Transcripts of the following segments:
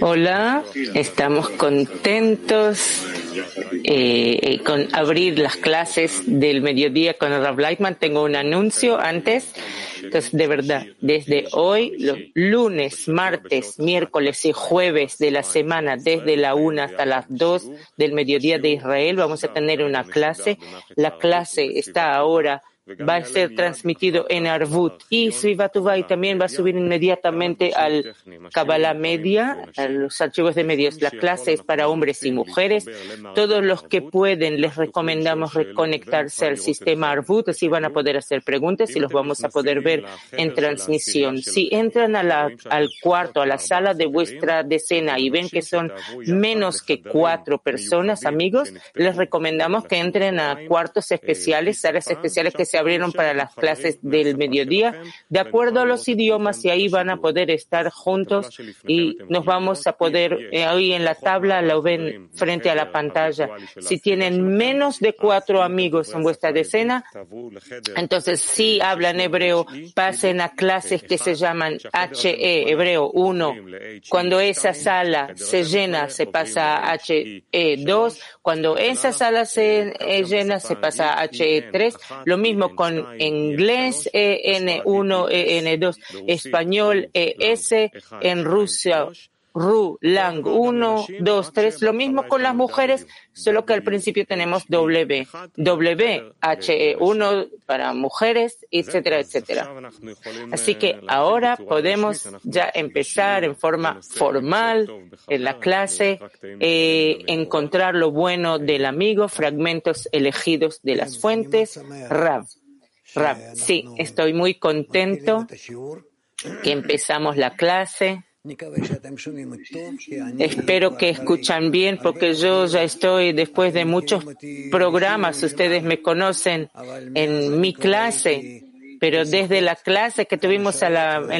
Hola, estamos contentos eh, con abrir las clases del mediodía con Rav Leitman. Tengo un anuncio antes. Entonces, de verdad, desde hoy, los lunes, martes, miércoles y jueves de la semana, desde la una hasta las dos del mediodía de Israel, vamos a tener una clase. La clase está ahora va a ser transmitido en Arvut y Srivatuvai también va a subir inmediatamente al Kabbalah Media, a los archivos de medios. La clase es para hombres y mujeres. Todos los que pueden les recomendamos reconectarse al sistema Arvut, así van a poder hacer preguntas y los vamos a poder ver en transmisión. Si entran a la, al cuarto, a la sala de vuestra decena y ven que son menos que cuatro personas, amigos, les recomendamos que entren a cuartos especiales, salas especiales que se abrieron para las clases del mediodía, de acuerdo a los idiomas, y ahí van a poder estar juntos y nos vamos a poder, eh, ahí en la tabla lo ven frente a la pantalla. Si tienen menos de cuatro amigos en vuestra decena, entonces si hablan hebreo, pasen a clases que se llaman HE, hebreo 1. Cuando esa sala se llena, se pasa a HE2. Cuando esa sala se llena, se pasa a HE3. Lo mismo con inglés EN1, EN2, español ES, en Rusia RU, LANG 1, 2, 3. Lo mismo con las mujeres, solo que al principio tenemos W, W, HE 1 para mujeres, etcétera, etcétera. Así que ahora podemos ya empezar en forma formal en la clase, eh, encontrar lo bueno del amigo, fragmentos elegidos de las fuentes, RAV. Rab, sí, estoy muy contento que empezamos la clase. Espero que escuchan bien porque yo ya estoy después de muchos programas, ustedes me conocen en mi clase, pero desde la clase que tuvimos en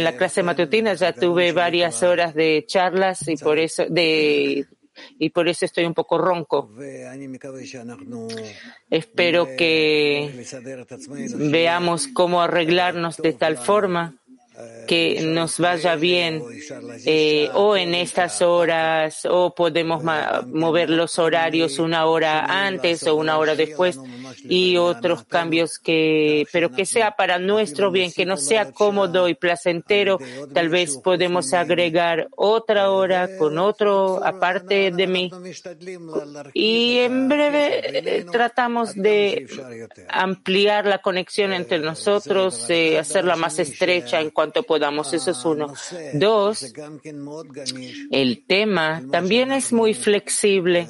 la clase matutina ya tuve varias horas de charlas y por eso de y por eso estoy un poco ronco. Espero que veamos cómo arreglarnos de tal forma que nos vaya bien eh, o en estas horas o podemos mover los horarios una hora antes o una hora después y otros cambios que, pero que sea para nuestro bien, que no sea cómodo y placentero. Tal vez podemos agregar otra hora con otro aparte de mí. Y en breve eh, tratamos de ampliar la conexión entre nosotros, eh, hacerla más estrecha en cuanto podamos. Eso es uno. Dos, el tema también es muy flexible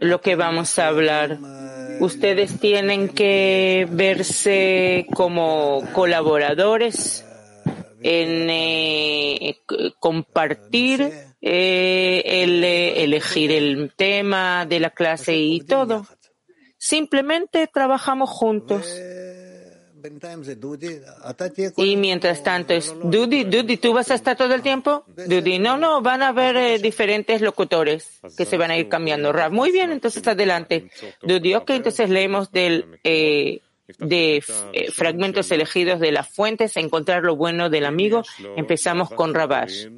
lo que vamos a hablar. Ustedes tienen que verse como colaboradores en eh, compartir eh, el elegir el tema de la clase y todo. Simplemente trabajamos juntos. Y mientras tanto es Dudi, Dudi, ¿tú vas a estar todo el tiempo? Dudi, no, no, van a haber eh, diferentes locutores que se van a ir cambiando. Muy bien, entonces adelante. Dudi, ok, entonces leemos del, eh, de eh, fragmentos elegidos de las fuentes, encontrar lo bueno del amigo. Empezamos con Rabash.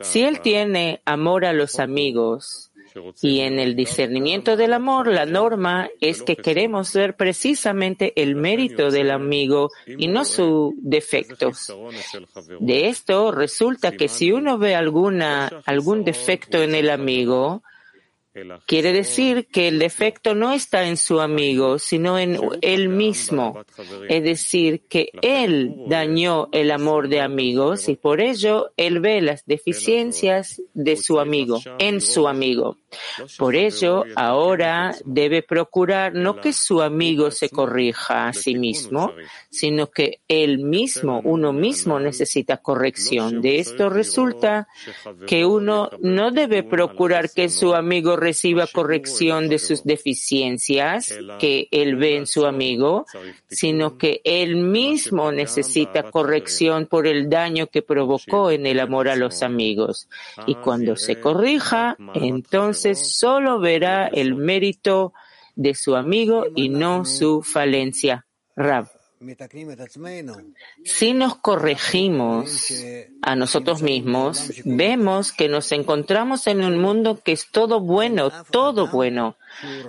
Si él tiene amor a los amigos, y en el discernimiento del amor, la norma es que queremos ver precisamente el mérito del amigo y no sus defectos. De esto resulta que si uno ve alguna, algún defecto en el amigo, Quiere decir que el defecto no está en su amigo, sino en él mismo. Es decir, que él dañó el amor de amigos y por ello él ve las deficiencias de su amigo, en su amigo. Por ello, ahora debe procurar no que su amigo se corrija a sí mismo, sino que él mismo, uno mismo necesita corrección. De esto resulta que uno no debe procurar que su amigo reciba corrección de sus deficiencias que él ve en su amigo, sino que él mismo necesita corrección por el daño que provocó en el amor a los amigos. Y cuando se corrija, entonces solo verá el mérito de su amigo y no su falencia. Rab. Si nos corregimos a nosotros mismos, vemos que nos encontramos en un mundo que es todo bueno, todo bueno.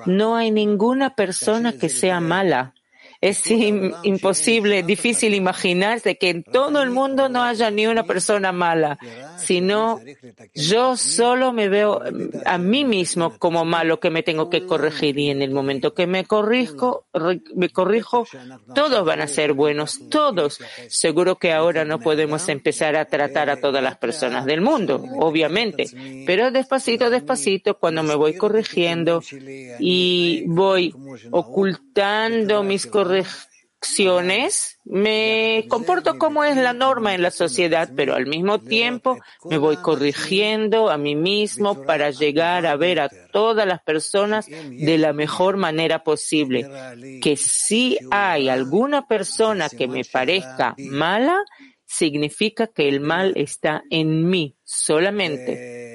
No hay ninguna persona que sea mala. Es imposible, difícil imaginarse que en todo el mundo no haya ni una persona mala, sino yo solo me veo a mí mismo como malo que me tengo que corregir y en el momento que me corrijo, me corrijo, todos van a ser buenos, todos. Seguro que ahora no podemos empezar a tratar a todas las personas del mundo, obviamente, pero despacito, despacito, cuando me voy corrigiendo y voy ocultando mis correcciones, correcciones, me comporto como es la norma en la sociedad, pero al mismo tiempo me voy corrigiendo a mí mismo para llegar a ver a todas las personas de la mejor manera posible. Que si hay alguna persona que me parezca mala, significa que el mal está en mí solamente.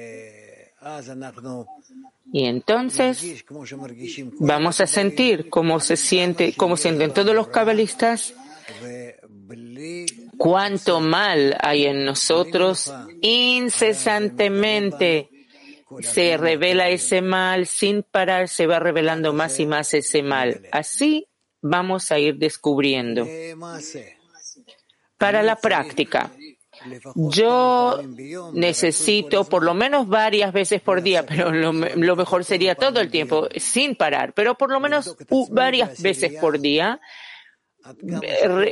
Y entonces vamos a sentir cómo se siente, cómo sienten todos los cabalistas, cuánto mal hay en nosotros incesantemente. Se revela ese mal sin parar, se va revelando más y más ese mal. Así vamos a ir descubriendo. Para la práctica, yo necesito por lo menos varias veces por día, pero lo, mejor sería todo el tiempo, sin parar, pero por lo menos varias veces por día,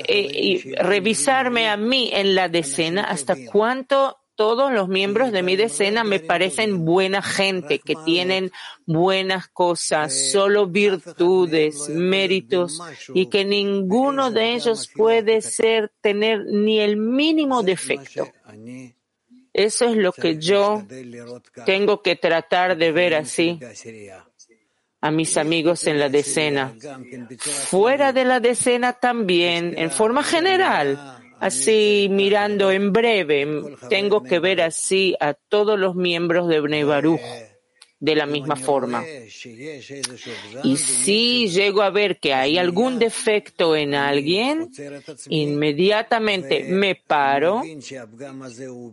eh, revisarme a mí en la decena hasta cuánto todos los miembros de mi decena me parecen buena gente, que tienen buenas cosas, solo virtudes, méritos, y que ninguno de ellos puede ser, tener ni el mínimo defecto. Eso es lo que yo tengo que tratar de ver así a mis amigos en la decena. Fuera de la decena también, en forma general Así, mirando en breve, tengo que ver así a todos los miembros de Bnei de la misma forma. Y si llego a ver que hay algún defecto en alguien, inmediatamente me paro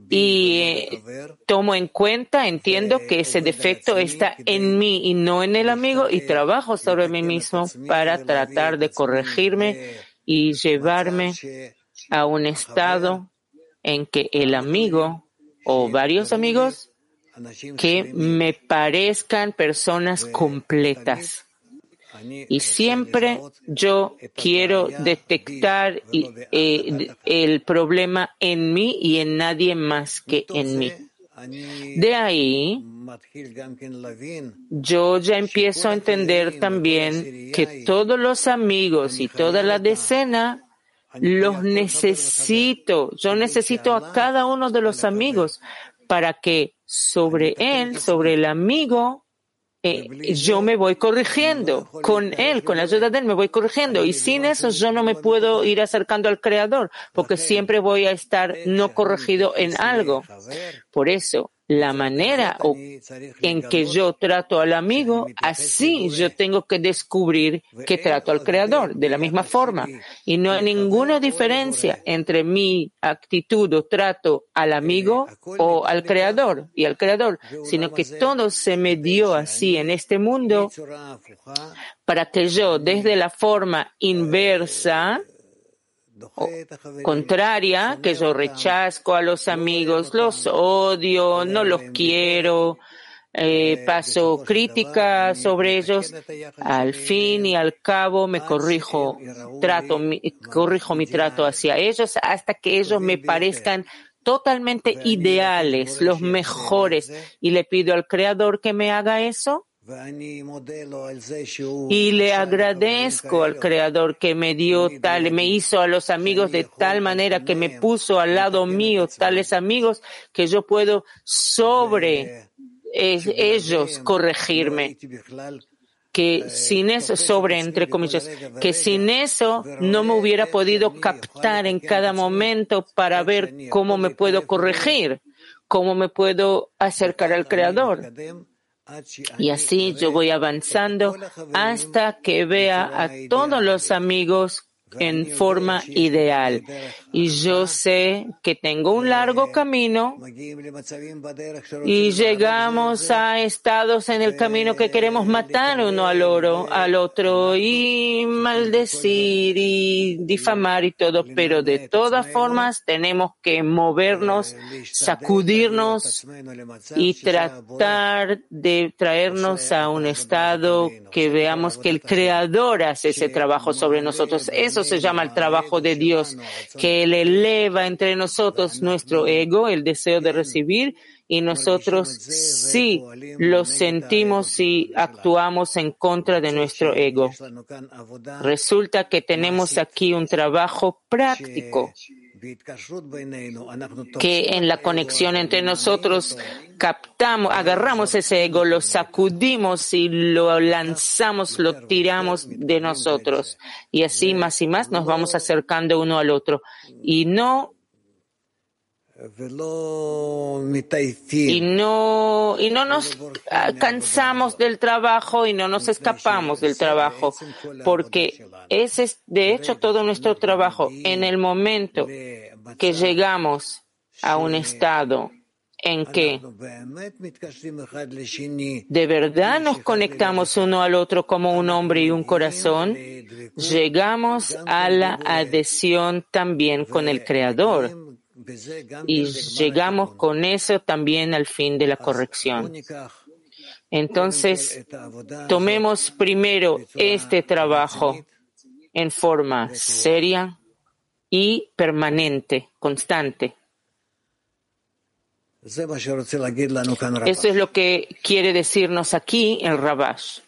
y eh, tomo en cuenta, entiendo que ese defecto está en mí y no en el amigo y trabajo sobre mí mismo para tratar de corregirme y llevarme a un estado en que el amigo o varios amigos que me parezcan personas completas. Y siempre yo quiero detectar eh, el problema en mí y en nadie más que en mí. De ahí, yo ya empiezo a entender también que todos los amigos y toda la decena los necesito. Yo necesito a cada uno de los amigos para que sobre él, sobre el amigo, eh, yo me voy corrigiendo. Con él, con la ayuda de él, me voy corrigiendo. Y sin eso yo no me puedo ir acercando al Creador, porque siempre voy a estar no corregido en algo. Por eso, la manera en que yo trato al amigo, así yo tengo que descubrir que trato al Creador de la misma forma. Y no hay ninguna diferencia entre mi actitud o trato al amigo o al Creador y al Creador, sino que todo se me dio así en este mundo para que yo desde la forma inversa contraria, que yo rechazco a los amigos, los odio, no los quiero, eh, paso crítica sobre ellos, al fin y al cabo me corrijo, trato, mi, corrijo mi trato hacia ellos hasta que ellos me parezcan totalmente ideales, los mejores, y le pido al Creador que me haga eso y le agradezco al Creador que me dio tal, me hizo a los amigos de tal manera que me puso al lado mío tales amigos que yo puedo sobre ellos corregirme. Que sin eso, sobre entre comillas, que sin eso no me hubiera podido captar en cada momento para ver cómo me puedo corregir, cómo me puedo acercar al Creador. Y así yo voy avanzando hasta que vea a todos los amigos en forma ideal. Y yo sé que tengo un largo camino y llegamos a estados en el camino que queremos matar uno al, otro y maldecir y difamar y todo, pero de todas formas tenemos que movernos, sacudirnos y tratar de traernos a un estado que veamos que el Creador hace ese trabajo sobre nosotros. Eso se llama el trabajo de Dios, que Él eleva entre nosotros nuestro ego, el deseo de recibir, y nosotros sí lo sentimos y actuamos en contra de nuestro ego. Resulta que tenemos aquí un trabajo práctico que en la conexión entre nosotros captamos, agarramos ese ego, lo sacudimos y lo lanzamos, lo tiramos de nosotros. Y así más y más nos vamos acercando uno al otro. Y no y no, y no nos cansamos del trabajo y no nos escapamos del trabajo, porque ese es de hecho todo nuestro trabajo. En el momento que llegamos a un estado en que de verdad nos conectamos uno al otro como un hombre y un corazón, llegamos a la adhesión también con el Creador y llegamos con eso también al fin de la corrección. Entonces, tomemos primero este trabajo en forma seria y permanente, constante. Eso es lo que quiere decirnos aquí el Rabash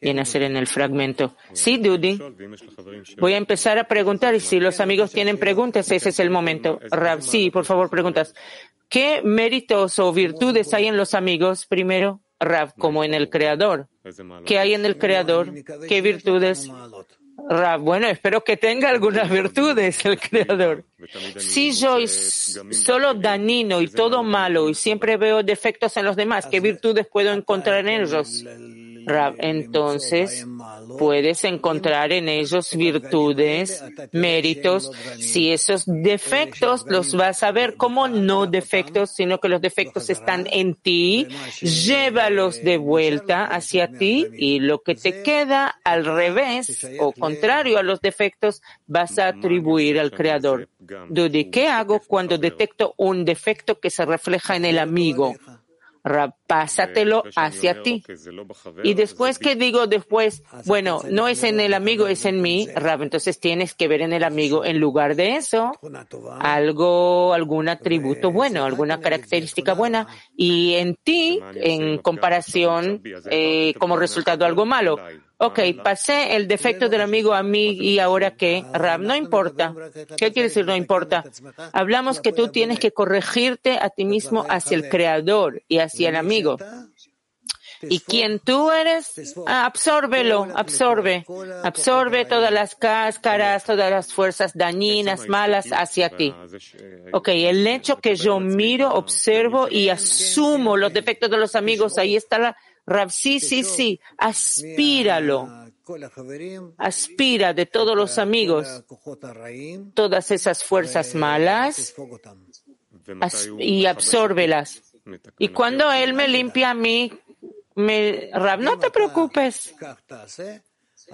viene a ser en el fragmento. Sí, Dudi. Voy a empezar a preguntar y si los amigos tienen preguntas, ese es el momento. Rab, sí, por favor, preguntas. ¿Qué méritos o virtudes hay en los amigos primero? Rab, como en el Creador. ¿Qué hay en el Creador? ¿Qué virtudes? Rab, bueno, espero que tenga algunas virtudes el Creador. Si yo solo danino y todo malo y siempre veo defectos en los demás, ¿qué virtudes puedo encontrar en ellos? Entonces puedes encontrar en ellos virtudes, méritos. Si esos defectos los vas a ver como no defectos, sino que los defectos están en ti, llévalos de vuelta hacia ti y lo que te queda al revés o contrario a los defectos vas a atribuir al Creador. Dudi, ¿qué hago cuando detecto un defecto que se refleja en el amigo? Pásatelo hacia ti. Y después que digo después, bueno, no es en el amigo, es en mí, Rab, entonces tienes que ver en el amigo, en lugar de eso, algo, algún atributo bueno, alguna característica buena, y en ti, en comparación, eh, como resultado algo malo. Ok, pasé el defecto del amigo a mí y ahora qué, Rab, no importa. ¿Qué quiere decir no importa? Hablamos que tú tienes que corregirte a ti mismo hacia el creador y hacia el amigo. Y quien tú eres, ah, absórbelo, absorbe, absorbe todas las cáscaras, todas las fuerzas dañinas, malas hacia ti. Ok, el hecho que yo miro, observo y asumo los defectos de los amigos, ahí está la, Rab, sí, sí, sí, aspíralo. Aspira de todos los amigos todas esas fuerzas malas y absórbelas. Y cuando Él me limpia a mí, me, Rab, no te preocupes.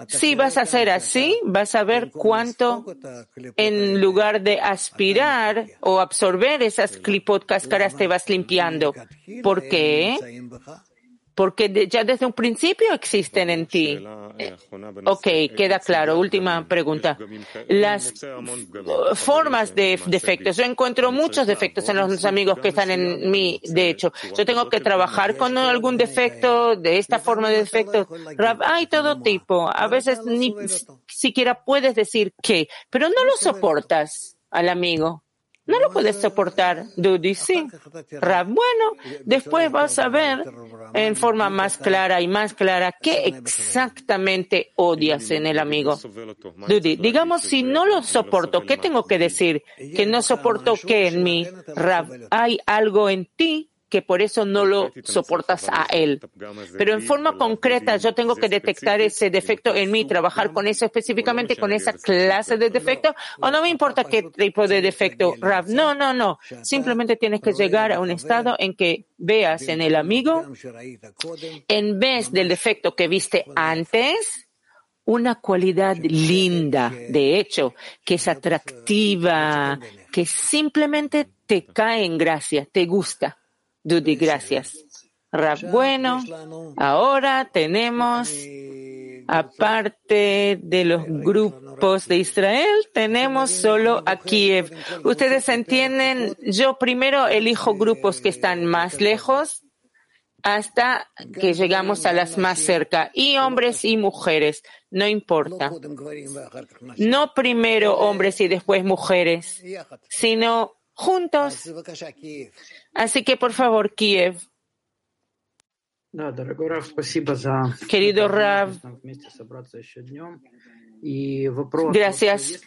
Si vas a hacer así, vas a ver cuánto, en lugar de aspirar o absorber esas clipot cáscaras, te vas limpiando. ¿Por qué? Porque ya desde un principio existen en ti. Ok, queda claro. Última pregunta. Las formas de defectos. Yo encuentro muchos defectos en los amigos que están en mí. De hecho, yo tengo que trabajar con algún defecto, de esta forma de defecto. Hay todo tipo. A veces ni siquiera puedes decir qué, pero no lo soportas al amigo. No lo puedes soportar, Dudy, sí. bueno, después vas a ver en forma más clara y más clara qué exactamente odias en el amigo. Dudy, digamos, si no lo soporto, ¿qué tengo que decir? Que no soporto que en mí, Rab, hay algo en ti que por eso no lo soportas a él. Pero en forma concreta yo tengo que detectar ese defecto en mí, trabajar con eso específicamente, con esa clase de defecto, o no me importa qué tipo de defecto, Rav. No, no, no. Simplemente tienes que llegar a un estado en que veas en el amigo, en vez del defecto que viste antes, una cualidad linda, de hecho, que es atractiva, que simplemente te cae en gracia, te gusta. Dudy, gracias. Rab, bueno, ahora tenemos, aparte de los grupos de Israel, tenemos solo a Kiev. Ustedes entienden, yo primero elijo grupos que están más lejos hasta que llegamos a las más cerca, y hombres y mujeres, no importa. No primero hombres y después mujeres, sino juntos. Así que, por favor, Kiev. Querido Rav, Gracias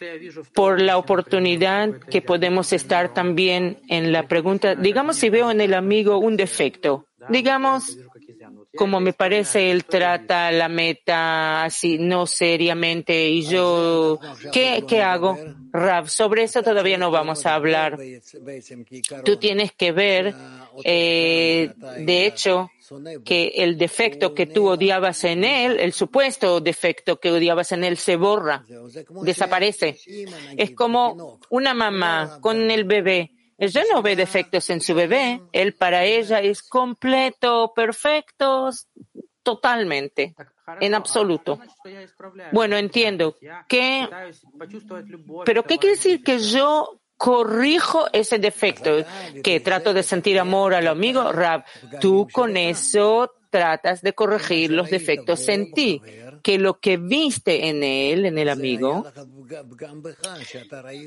por la oportunidad que podemos estar también en la pregunta. Digamos si veo en el amigo un defecto. Digamos, como me parece, él trata la meta así, no seriamente, y yo, ¿qué, qué hago? Rav, sobre eso todavía no vamos a hablar. Tú tienes que ver, eh, de hecho, que el defecto que tú odiabas en él, el supuesto defecto que odiabas en él, se borra, desaparece. Es como una mamá con el bebé. Ella no ve defectos en su bebé. Él para ella es completo, perfecto, totalmente, en absoluto. Bueno, entiendo. ¿Qué? Pero ¿qué quiere decir que yo corrijo ese defecto, que trato de sentir amor al amigo, Rab, tú con eso tratas de corregir los defectos en ti, que lo que viste en él, en el amigo,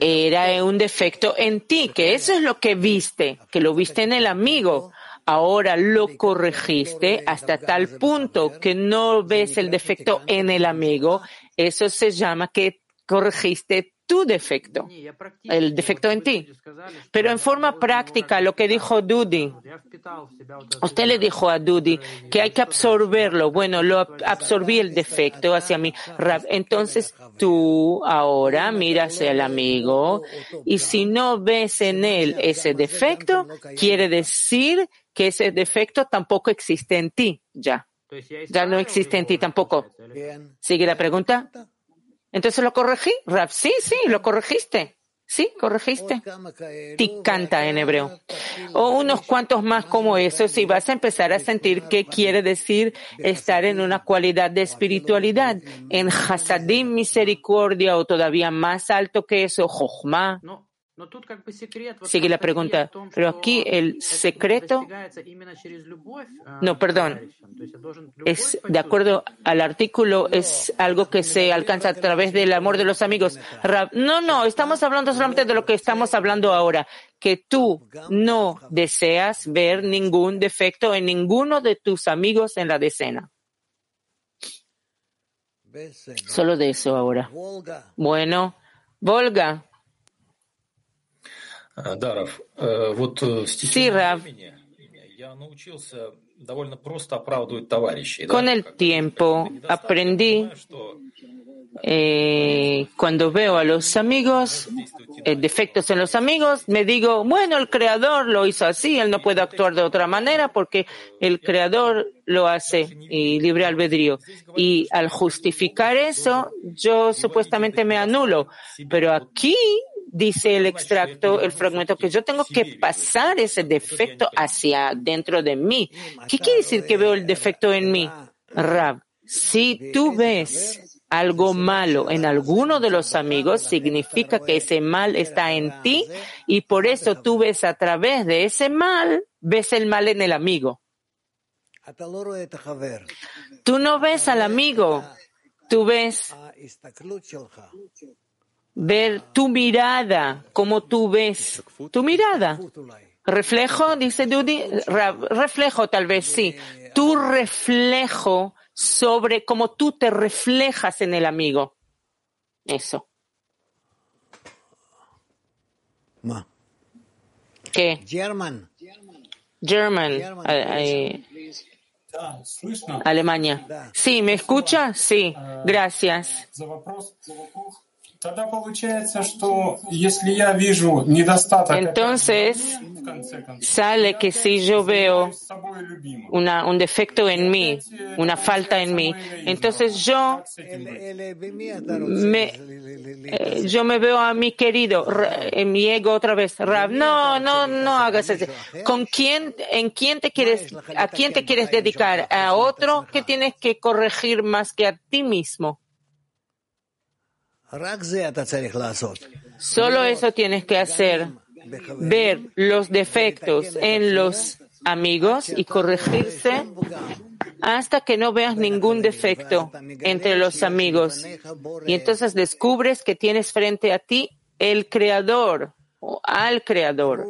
era un defecto en ti, que eso es lo que viste, que lo viste en el amigo. Ahora lo corregiste hasta tal punto que no ves el defecto en el amigo. Eso se llama que corregiste tu defecto, el defecto en ti. Pero en forma práctica, lo que dijo Dudi, usted le dijo a Dudi que hay que absorberlo. Bueno, lo absorbí el defecto hacia mí. Entonces tú ahora miras al amigo y si no ves en él ese defecto, quiere decir que ese defecto tampoco existe en ti ya. Ya no existe en ti tampoco. ¿Sigue la pregunta? Entonces lo corregí, Rav. Sí, sí, lo corregiste. Sí, corregiste. canta en hebreo. O unos cuantos más como esos y vas a empezar a sentir qué quiere decir estar en una cualidad de espiritualidad. En Hasadim, misericordia o todavía más alto que eso, Jochma. Sigue la pregunta, pero aquí el secreto, no, perdón, es de acuerdo al artículo, es algo que se alcanza a través del amor de los amigos. No, no, estamos hablando solamente de lo que estamos hablando ahora, que tú no deseas ver ningún defecto en ninguno de tus amigos en la decena. Solo de eso ahora. Bueno, Volga. Sí, Rav. Con el tiempo aprendí, eh, cuando veo a los amigos, eh, defectos en los amigos, me digo, bueno, el creador lo hizo así, él no puede actuar de otra manera porque el creador lo hace y libre albedrío. Y al justificar eso, yo supuestamente me anulo. Pero aquí dice el extracto, el fragmento, que yo tengo que pasar ese defecto hacia dentro de mí. ¿Qué quiere decir que veo el defecto en mí? Rab, si tú ves algo malo en alguno de los amigos, significa que ese mal está en ti y por eso tú ves a través de ese mal, ves el mal en el amigo. Tú no ves al amigo, tú ves ver tu mirada, como tú ves tu mirada. Reflejo, dice Dudi, reflejo tal vez sí. Tu reflejo sobre cómo tú te reflejas en el amigo. Eso. ¿Qué? German, eh, Alemania. Sí, ¿me escucha? Sí, gracias. Entonces, sale que si yo veo una, un defecto en mí, una falta en mí, entonces yo me, eh, yo me veo a mi querido, en mi ego otra vez, Rab, no, no, no hagas eso. ¿Con quién, en quién te quieres, a quién te quieres dedicar? ¿A otro que tienes que corregir más que a ti mismo? Solo eso tienes que hacer, ver los defectos en los amigos y corregirse hasta que no veas ningún defecto entre los amigos. Y entonces descubres que tienes frente a ti el creador o al creador.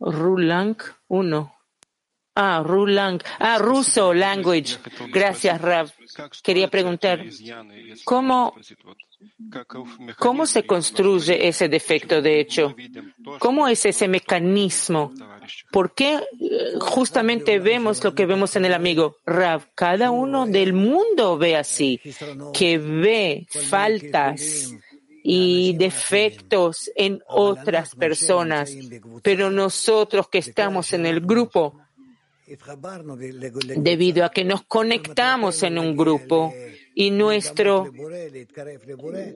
Rulang 1. Ah, Rulang. Ah, ruso language. Gracias, Rav. Quería preguntar, ¿cómo, ¿cómo se construye ese defecto de hecho? ¿Cómo es ese mecanismo? ¿Por qué eh, justamente vemos lo que vemos en el amigo? Rav, cada uno del mundo ve así, que ve faltas y defectos en otras personas, pero nosotros que estamos en el grupo, debido a que nos conectamos en un grupo y nuestro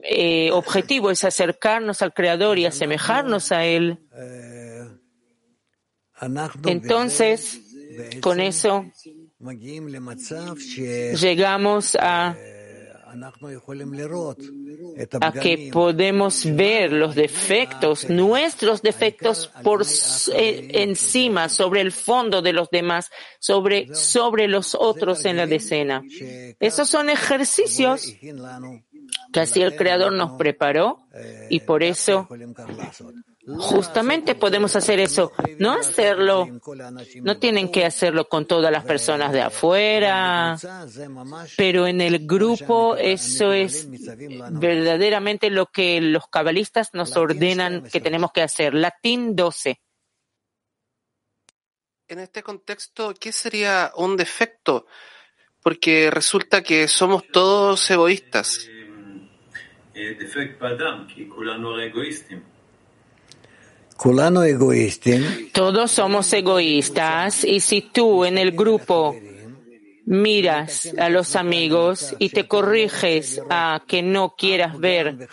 eh, objetivo es acercarnos al Creador y asemejarnos a Él. Entonces, con eso llegamos a a que podemos ver los defectos, nuestros defectos por eh, encima, sobre el fondo de los demás, sobre, sobre los otros en la decena. Esos son ejercicios que así el Creador nos preparó y por eso Justamente podemos hacer eso, no hacerlo, no tienen que hacerlo con todas las personas de afuera, pero en el grupo eso es verdaderamente lo que los cabalistas nos ordenan que tenemos que hacer. Latín 12. En este contexto, ¿qué sería un defecto? Porque resulta que somos todos egoístas. Eh, todos somos egoístas y si tú en el grupo miras a los amigos y te corriges a que no quieras ver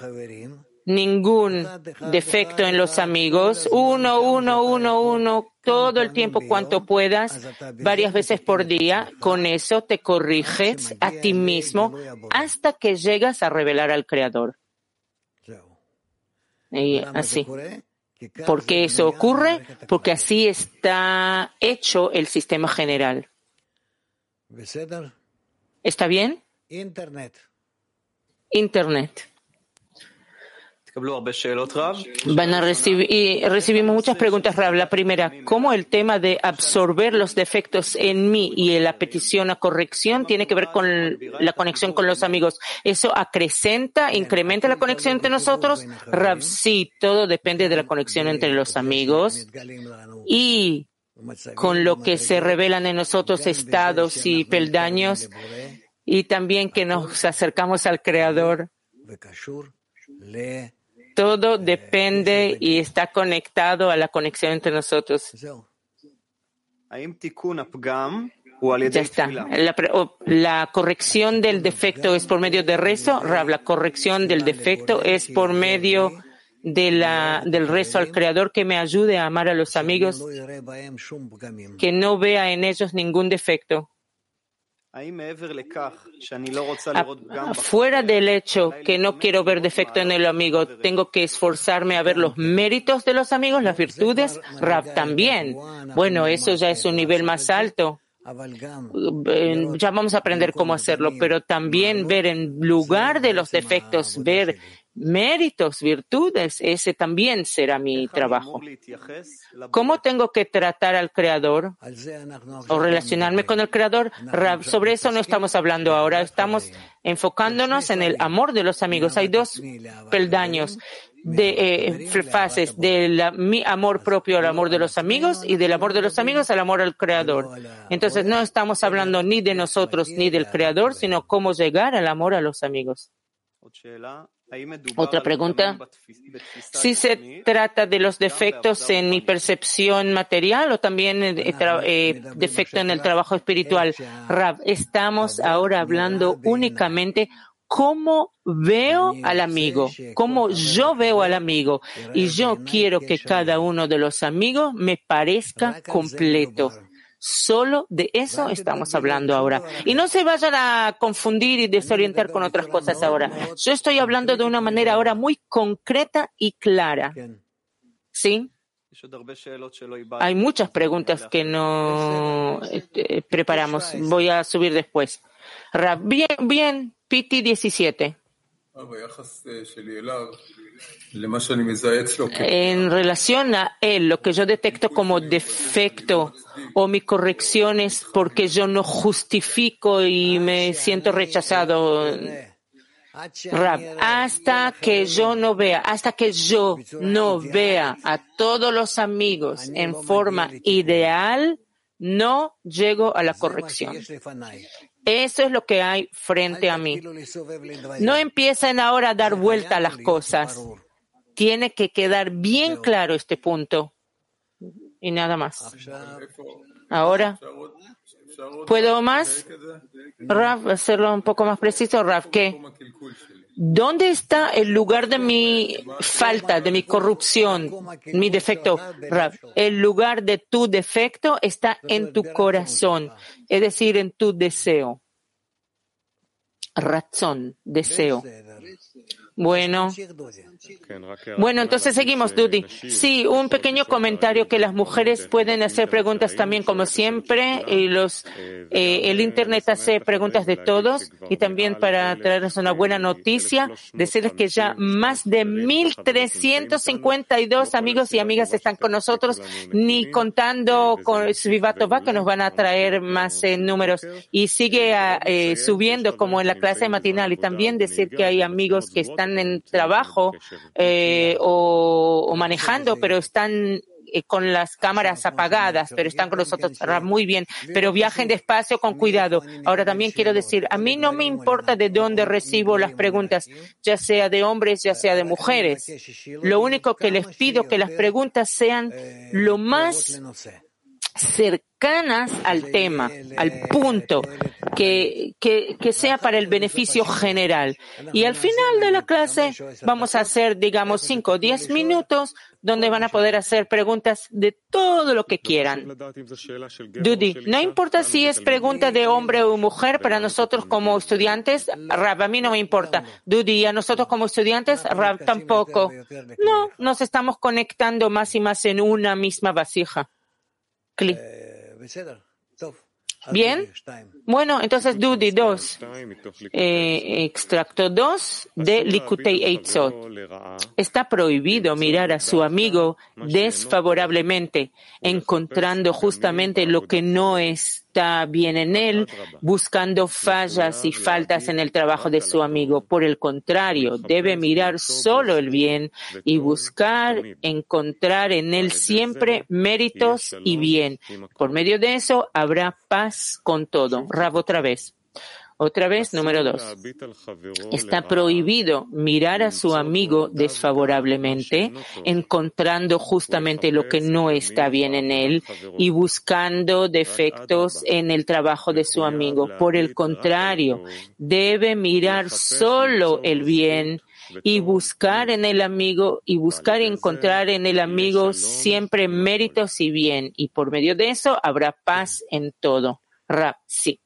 ningún defecto en los amigos, uno, uno, uno, uno, todo el tiempo cuanto puedas, varias veces por día, con eso te corriges a ti mismo hasta que llegas a revelar al Creador. Y así. ¿Por qué eso ocurre? Porque así está hecho el sistema general. ¿Está bien? Internet. Internet. Van a recibir, y recibimos muchas preguntas, Rab. La primera, ¿cómo el tema de absorber los defectos en mí y la petición a corrección tiene que ver con la conexión con los amigos? ¿Eso acrecenta, incrementa la conexión entre nosotros? Rab, sí, todo depende de la conexión entre los amigos y con lo que se revelan en nosotros estados y peldaños y también que nos acercamos al Creador todo depende y está conectado a la conexión entre nosotros. Ya está. La, corrección del defecto es por medio de rezo. la corrección del defecto es por medio de la, del rezo al Creador que me ayude a amar a los amigos, que no vea en ellos ningún defecto. Fuera del hecho que no quiero ver defecto en el amigo, tengo que esforzarme a ver los méritos de los amigos, las virtudes, Rab también. Bueno, eso ya es un nivel más alto. Ya vamos a aprender cómo hacerlo, pero también ver en lugar de los defectos, ver méritos, virtudes, ese también será mi trabajo. ¿Cómo tengo que tratar al Creador o relacionarme con el Creador? Sobre eso no estamos hablando ahora, estamos enfocándonos en el amor de los amigos. Hay dos peldaños de eh, fases del mi amor propio al amor de los amigos y del amor de los amigos al amor al creador. Entonces no estamos hablando ni de nosotros ni del creador, sino cómo llegar al amor a los amigos. Otra pregunta. Si se trata de los defectos en mi percepción material o también eh, eh defecto en el trabajo espiritual. Rab, estamos ahora hablando únicamente cómo veo al amigo, cómo yo veo al amigo. Y yo quiero que cada uno de los amigos me parezca completo. Solo de eso estamos hablando ahora. Y no se vayan a confundir y desorientar con otras cosas ahora. Yo estoy hablando de una manera ahora muy concreta y clara. ¿Sí? Hay muchas preguntas que no este, preparamos. Voy a subir después. Bien, bien, Piti 17. En relación a él, lo que yo detecto como defecto o mi corrección es porque yo no justifico y me siento rechazado. hasta que yo no vea, hasta que yo no vea a todos los amigos en forma ideal, no llego a la corrección. Eso es lo que hay frente a mí. No empiecen ahora a dar vuelta a las cosas. Tiene que quedar bien claro este punto. Y nada más. Ahora, ¿puedo más? Raf, hacerlo un poco más preciso, Raf, ¿qué? ¿Dónde está el lugar de mi falta, de mi corrupción, mi defecto? El lugar de tu defecto está en tu corazón, es decir, en tu deseo. Razón, deseo. Bueno. Bueno, entonces seguimos, Dudy. Sí, un pequeño comentario que las mujeres pueden hacer preguntas también, como siempre, y los, eh, el Internet hace preguntas de todos, y también para traerles una buena noticia, decirles que ya más de 1.352 amigos y amigas están con nosotros, ni contando con Svivatova, que nos van a traer más eh, números, y sigue eh, subiendo como en la clase matinal, y también decir que hay amigos que están en trabajo eh, o, manejando, pero están eh, con las cámaras apagadas, pero están con nosotros muy bien, pero viajen despacio con cuidado. Ahora también quiero decir, a mí no me importa de dónde recibo las preguntas, ya sea de hombres, ya sea de mujeres. Lo único que les pido que las preguntas sean lo más cercanas al tema, al punto, que, que, sea para el beneficio general. Y al final de la clase vamos a hacer, digamos, 5 o 10 minutos donde van a poder hacer preguntas de todo lo que quieran. Dudy, no importa si es pregunta de hombre o mujer para nosotros como estudiantes, Rab, a mí no me importa. Dudy, a nosotros como estudiantes, Rab tampoco. No, nos estamos conectando más y más en una misma vasija. Bien. Bueno, entonces Dudi 2, eh, extracto 2 de Likutei Eitzot. Está prohibido mirar a su amigo desfavorablemente, encontrando justamente lo que no está bien en él, buscando fallas y faltas en el trabajo de su amigo. Por el contrario, debe mirar solo el bien y buscar encontrar en él siempre méritos y bien. Por medio de eso habrá paz con todo. Rab otra vez. Otra vez, número dos. Está prohibido mirar a su amigo desfavorablemente, encontrando justamente lo que no está bien en él y buscando defectos en el trabajo de su amigo. Por el contrario, debe mirar solo el bien y buscar en el amigo y buscar encontrar en el amigo siempre méritos y bien. Y por medio de eso habrá paz en todo. Sí.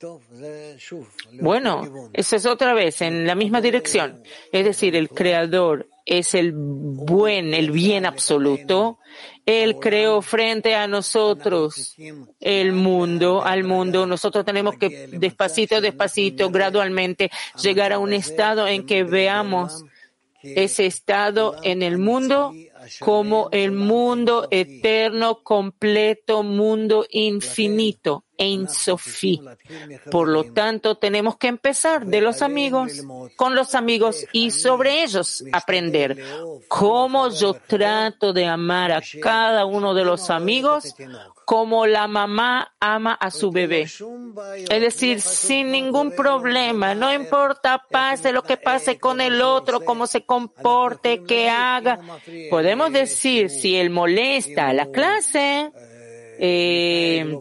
Bueno, eso es otra vez en la misma dirección. Es decir, el creador es el buen, el bien absoluto. Él creó frente a nosotros el mundo, al mundo. Nosotros tenemos que despacito, despacito, gradualmente llegar a un estado en que veamos ese estado en el mundo como el mundo eterno, completo, mundo infinito, en Sofí. Por lo tanto, tenemos que empezar de los amigos, con los amigos y sobre ellos aprender cómo yo trato de amar a cada uno de los amigos como la mamá ama a su bebé. Es decir, sin ningún problema, no importa pase lo que pase con el otro, cómo se comporte, qué haga. Podemos decir, si él molesta a la clase, eh,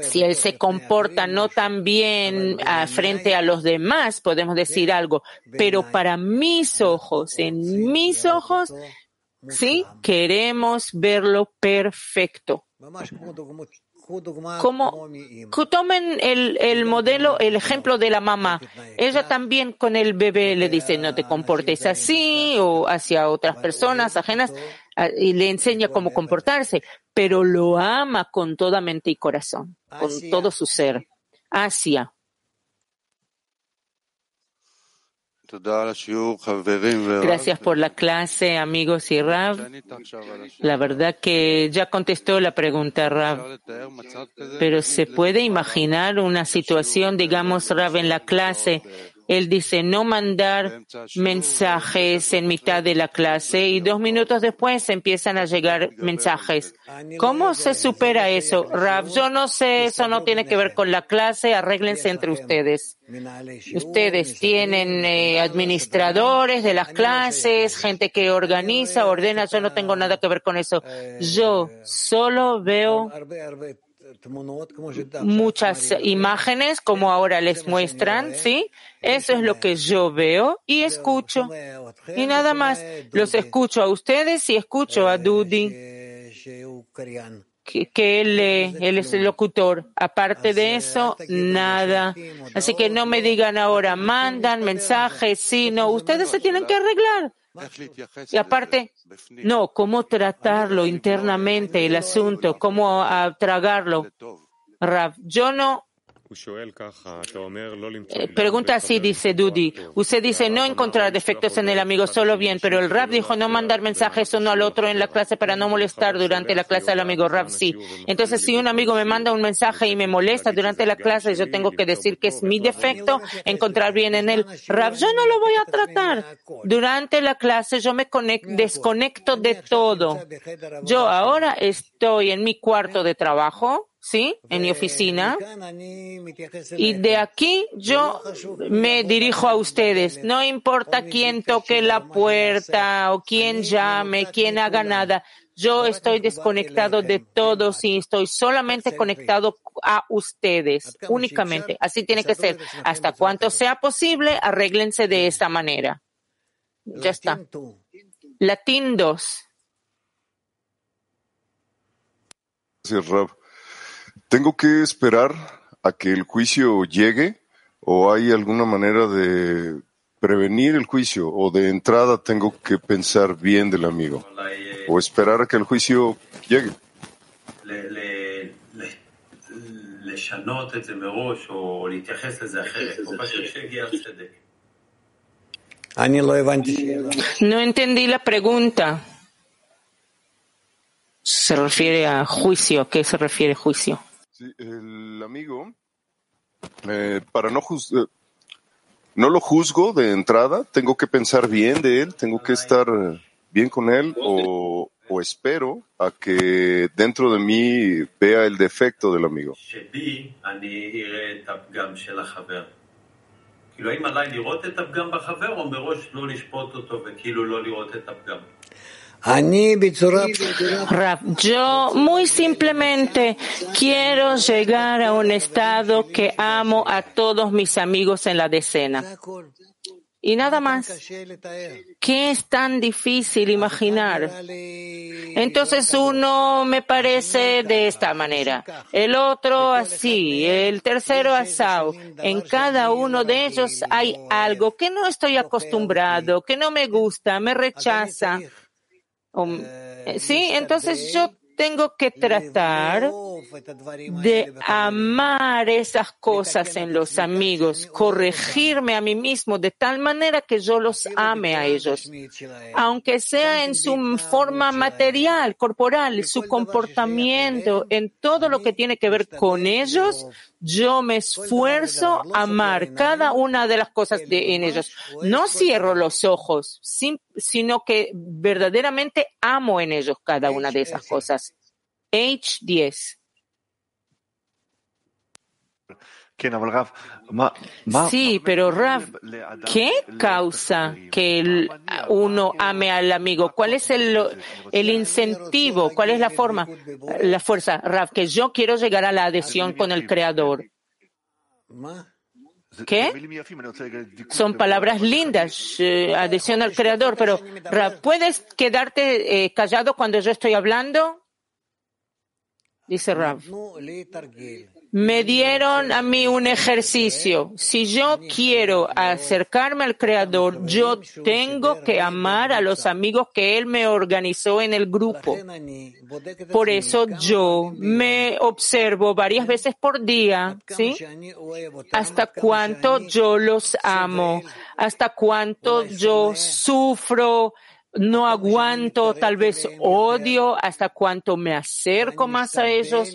si él se comporta no tan bien a, frente a los demás, podemos decir algo, pero para mis ojos, en mis ojos, sí, queremos verlo perfecto. Como tomen el, el modelo, el ejemplo de la mamá. Ella también con el bebé le dice no te comportes así o hacia otras personas ajenas y le enseña cómo comportarse, pero lo ama con toda mente y corazón, con todo su ser. Asia. Gracias por la clase, amigos y Rav. La verdad que ya contestó la pregunta, Rav. Pero se puede imaginar una situación, digamos, Rav, en la clase él dice no mandar mensajes en mitad de la clase y dos minutos después empiezan a llegar mensajes. ¿Cómo se supera eso? Rav, yo no sé, eso no tiene que ver con la clase, arréglense entre ustedes. Ustedes tienen eh, administradores de las clases, gente que organiza, ordena, yo no tengo nada que ver con eso. Yo solo veo muchas imágenes como ahora les muestran, ¿sí? Eso es lo que yo veo y escucho. Y nada más, los escucho a ustedes y escucho a Dudi, que, él, él es el locutor. Aparte de eso, nada. Así que no me digan ahora, mandan mensajes, sino ustedes se tienen que arreglar. Y aparte, no, cómo tratarlo internamente, el asunto, cómo tragarlo. Rav, yo no pregunta así, dice Dudi. Usted dice no encontrar defectos en el amigo, solo bien, pero el Rab dijo no mandar mensajes uno al otro en la clase para no molestar durante la clase del amigo. Rab sí. Entonces, si un amigo me manda un mensaje y me molesta durante la clase, yo tengo que decir que es mi defecto, encontrar bien en él. Rab, yo no lo voy a tratar. Durante la clase yo me desconecto de todo. Yo ahora estoy en mi cuarto de trabajo ¿sí? En mi oficina. Y de aquí yo me dirijo a ustedes. No importa quién toque la puerta o quién llame, quién haga nada. Yo estoy desconectado de todos y estoy solamente conectado a ustedes, únicamente. Así tiene que ser. Hasta cuanto sea posible, arréglense de esta manera. Ya está. Latín 2. Gracias, Rob. ¿Tengo que esperar a que el juicio llegue o hay alguna manera de prevenir el juicio o de entrada tengo que pensar bien del amigo o esperar a que el juicio llegue? No entendí la pregunta. Se refiere a juicio. ¿A qué se refiere juicio? Sí, el amigo, eh, para no juzgar, eh, no lo juzgo de entrada, tengo que pensar bien de él, tengo que estar bien con él o, o espero a que dentro de mí vea el defecto del amigo. Yo muy simplemente quiero llegar a un estado que amo a todos mis amigos en la decena. Y nada más. ¿Qué es tan difícil imaginar? Entonces uno me parece de esta manera, el otro así, el tercero asado. En cada uno de ellos hay algo que no estoy acostumbrado, que no me gusta, me rechaza. Eh, sí, entonces yo tengo que tratar de amar esas cosas en los amigos, corregirme a mí mismo de tal manera que yo los ame a ellos, aunque sea en su forma material, corporal, su comportamiento, en todo lo que tiene que ver con ellos, yo me esfuerzo a amar cada una de las cosas de, en ellos. No cierro los ojos, sino que verdaderamente amo en ellos cada una de esas cosas. H10. Sí, pero Rav, ¿qué causa que uno ame al amigo? ¿Cuál es el, el incentivo? ¿Cuál es la forma, la fuerza? Rav, que yo quiero llegar a la adhesión con el Creador. ¿Qué? Son palabras lindas, eh, adhesión al Creador, pero ¿puedes quedarte eh, callado cuando yo estoy hablando? Dice Rav me dieron a mí un ejercicio. Si yo quiero acercarme al Creador, yo tengo que amar a los amigos que Él me organizó en el grupo. Por eso yo me observo varias veces por día, ¿sí? Hasta cuánto yo los amo, hasta cuánto yo sufro, no aguanto, tal vez odio hasta cuanto me acerco más a ellos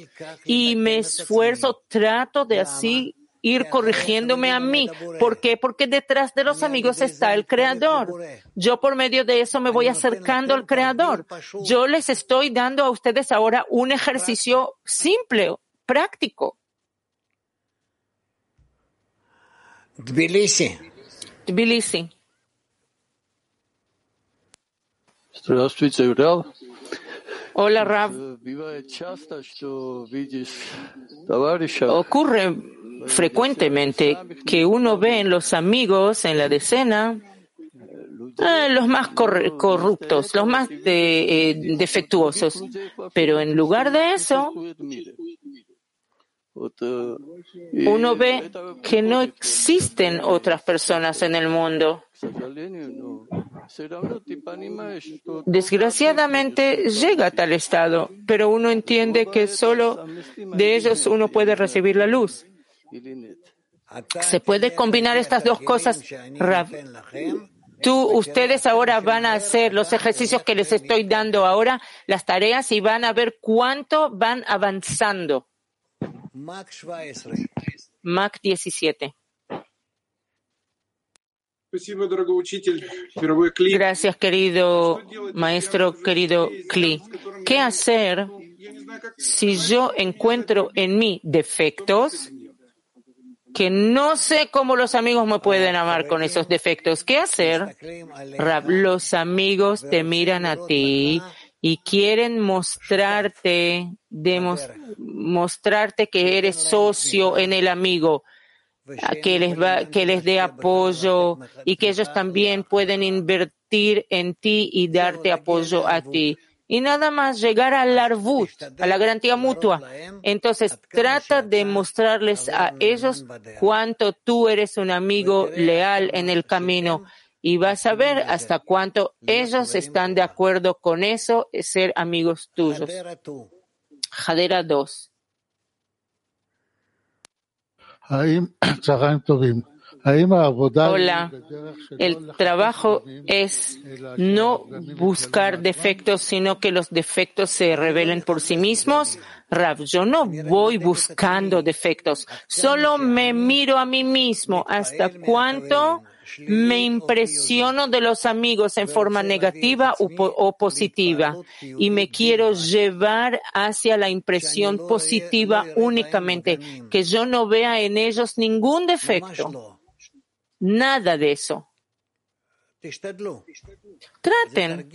y me esfuerzo, trato de así ir corrigiéndome a mí. ¿Por qué? Porque detrás de los amigos está el Creador. Yo por medio de eso me voy acercando al Creador. Yo les estoy dando a ustedes ahora un ejercicio simple, práctico. Tbilisi. Tbilisi. Hola, Rav. Ocurre frecuentemente que uno ve en los amigos en la decena eh, los más corruptos, los más eh, defectuosos. Pero en lugar de eso, uno ve que no existen otras personas en el mundo. Desgraciadamente llega a tal estado, pero uno entiende que solo de ellos uno puede recibir la luz. ¿Se puede combinar estas dos cosas, Tú, ustedes ahora van a hacer los ejercicios que les estoy dando ahora, las tareas, y van a ver cuánto van avanzando. Mac 17. Gracias, querido maestro, querido Kli. ¿Qué hacer si yo encuentro en mí defectos que no sé cómo los amigos me pueden amar con esos defectos? ¿Qué hacer? Los amigos te miran a ti y quieren mostrarte, mostrarte que eres socio en el amigo que les, va, que les dé apoyo y que ellos también pueden invertir en ti y darte apoyo a ti. Y nada más llegar al arvut, a la garantía mutua. Entonces trata de mostrarles a ellos cuánto tú eres un amigo leal en el camino y vas a ver hasta cuánto ellos están de acuerdo con eso, ser amigos tuyos. Jadera 2. Hola, el trabajo es no buscar defectos, sino que los defectos se revelen por sí mismos. Rav, yo no voy buscando defectos, solo me miro a mí mismo. Hasta cuánto me impresiono de los amigos en forma negativa o, positiva y me quiero llevar hacia la impresión positiva únicamente, que yo no vea en ellos ningún defecto. Nada de eso. Traten.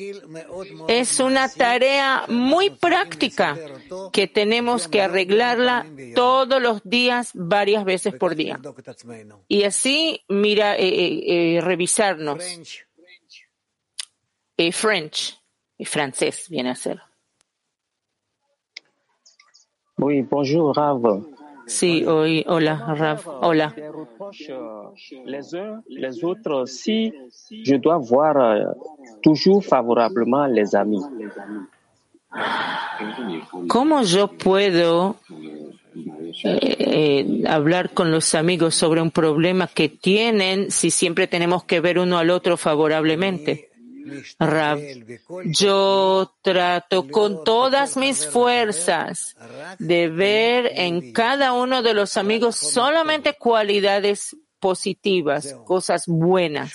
Es una tarea muy práctica que tenemos que arreglarla todos los días, varias veces por día. Y así, mira, eh, eh, eh revisarnos. Eh, French, francés viene a ser. Oui, bonjour, Rav. Sí, hoy, hola, Rav, hola. Les uns, les autres, si je dois voir euh, toujours favorablement les amis. ¿Cómo yo puedo eh, eh, hablar con los amigos sobre un problema que tienen si siempre tenemos que ver uno al otro favorablemente? Rab, yo trato con todas mis fuerzas de ver en cada uno de los amigos solamente cualidades positivas, cosas buenas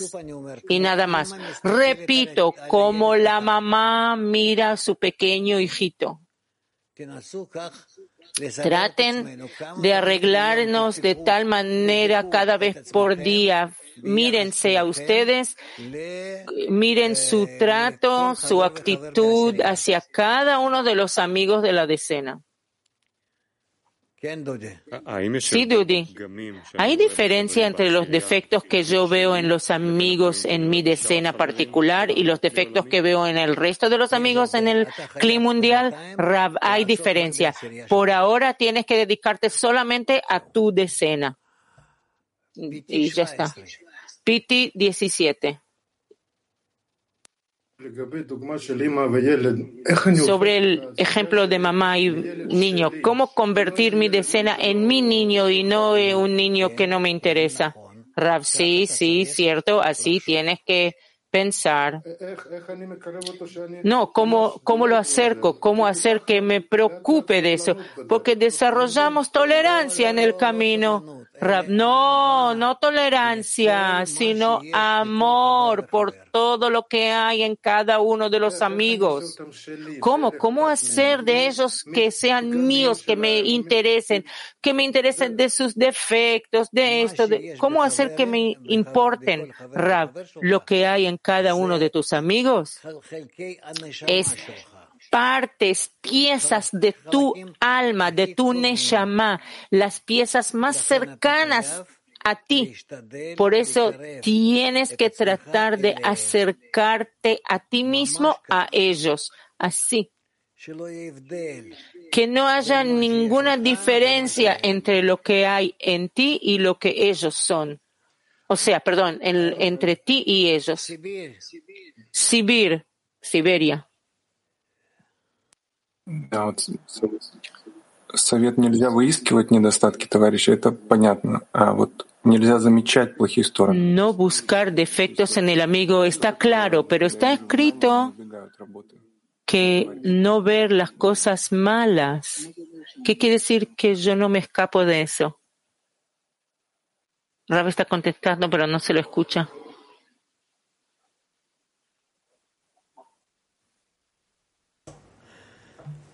y nada más. Repito, como la mamá mira a su pequeño hijito. Traten de arreglarnos de tal manera cada vez por día. Mírense a ustedes, miren su trato, su actitud hacia cada uno de los amigos de la decena. Sí, Dudi. ¿Hay diferencia entre los defectos que yo veo en los amigos en mi decena particular y los defectos que veo en el resto de los amigos en el clima mundial? Rab, hay diferencia. Por ahora tienes que dedicarte solamente a tu decena. Y ya está. Piti 17. Sobre el ejemplo de mamá y niño, ¿cómo convertir mi decena en mi niño y no en un niño que no me interesa? Rav, sí, sí, cierto, así tienes que pensar. No, ¿cómo, ¿cómo lo acerco? ¿Cómo hacer que me preocupe de eso? Porque desarrollamos tolerancia en el camino. No, no tolerancia, sino amor por todo lo que hay en cada uno de los amigos. ¿Cómo? ¿Cómo hacer de ellos que sean míos, que me interesen, que me interesen de sus defectos, de esto? De, ¿Cómo hacer que me importen, Rab, lo que hay en cada uno de tus amigos? Es partes, piezas de tu alma, de tu neshama, las piezas más cercanas a ti. Por eso tienes que tratar de acercarte a ti mismo, a ellos, así. Que no haya ninguna diferencia entre lo que hay en ti y lo que ellos son. O sea, perdón, entre ti y ellos. Sibir, Siberia. Да, вот совет нельзя выискивать недостатки товарища, это понятно. А вот нельзя замечать плохие стороны. No buscar defectos en el amigo está claro, pero está escrito que no ver las cosas malas. ¿Qué quiere decir que yo no me escapo de eso? Rab está contestando, pero no se lo escucha.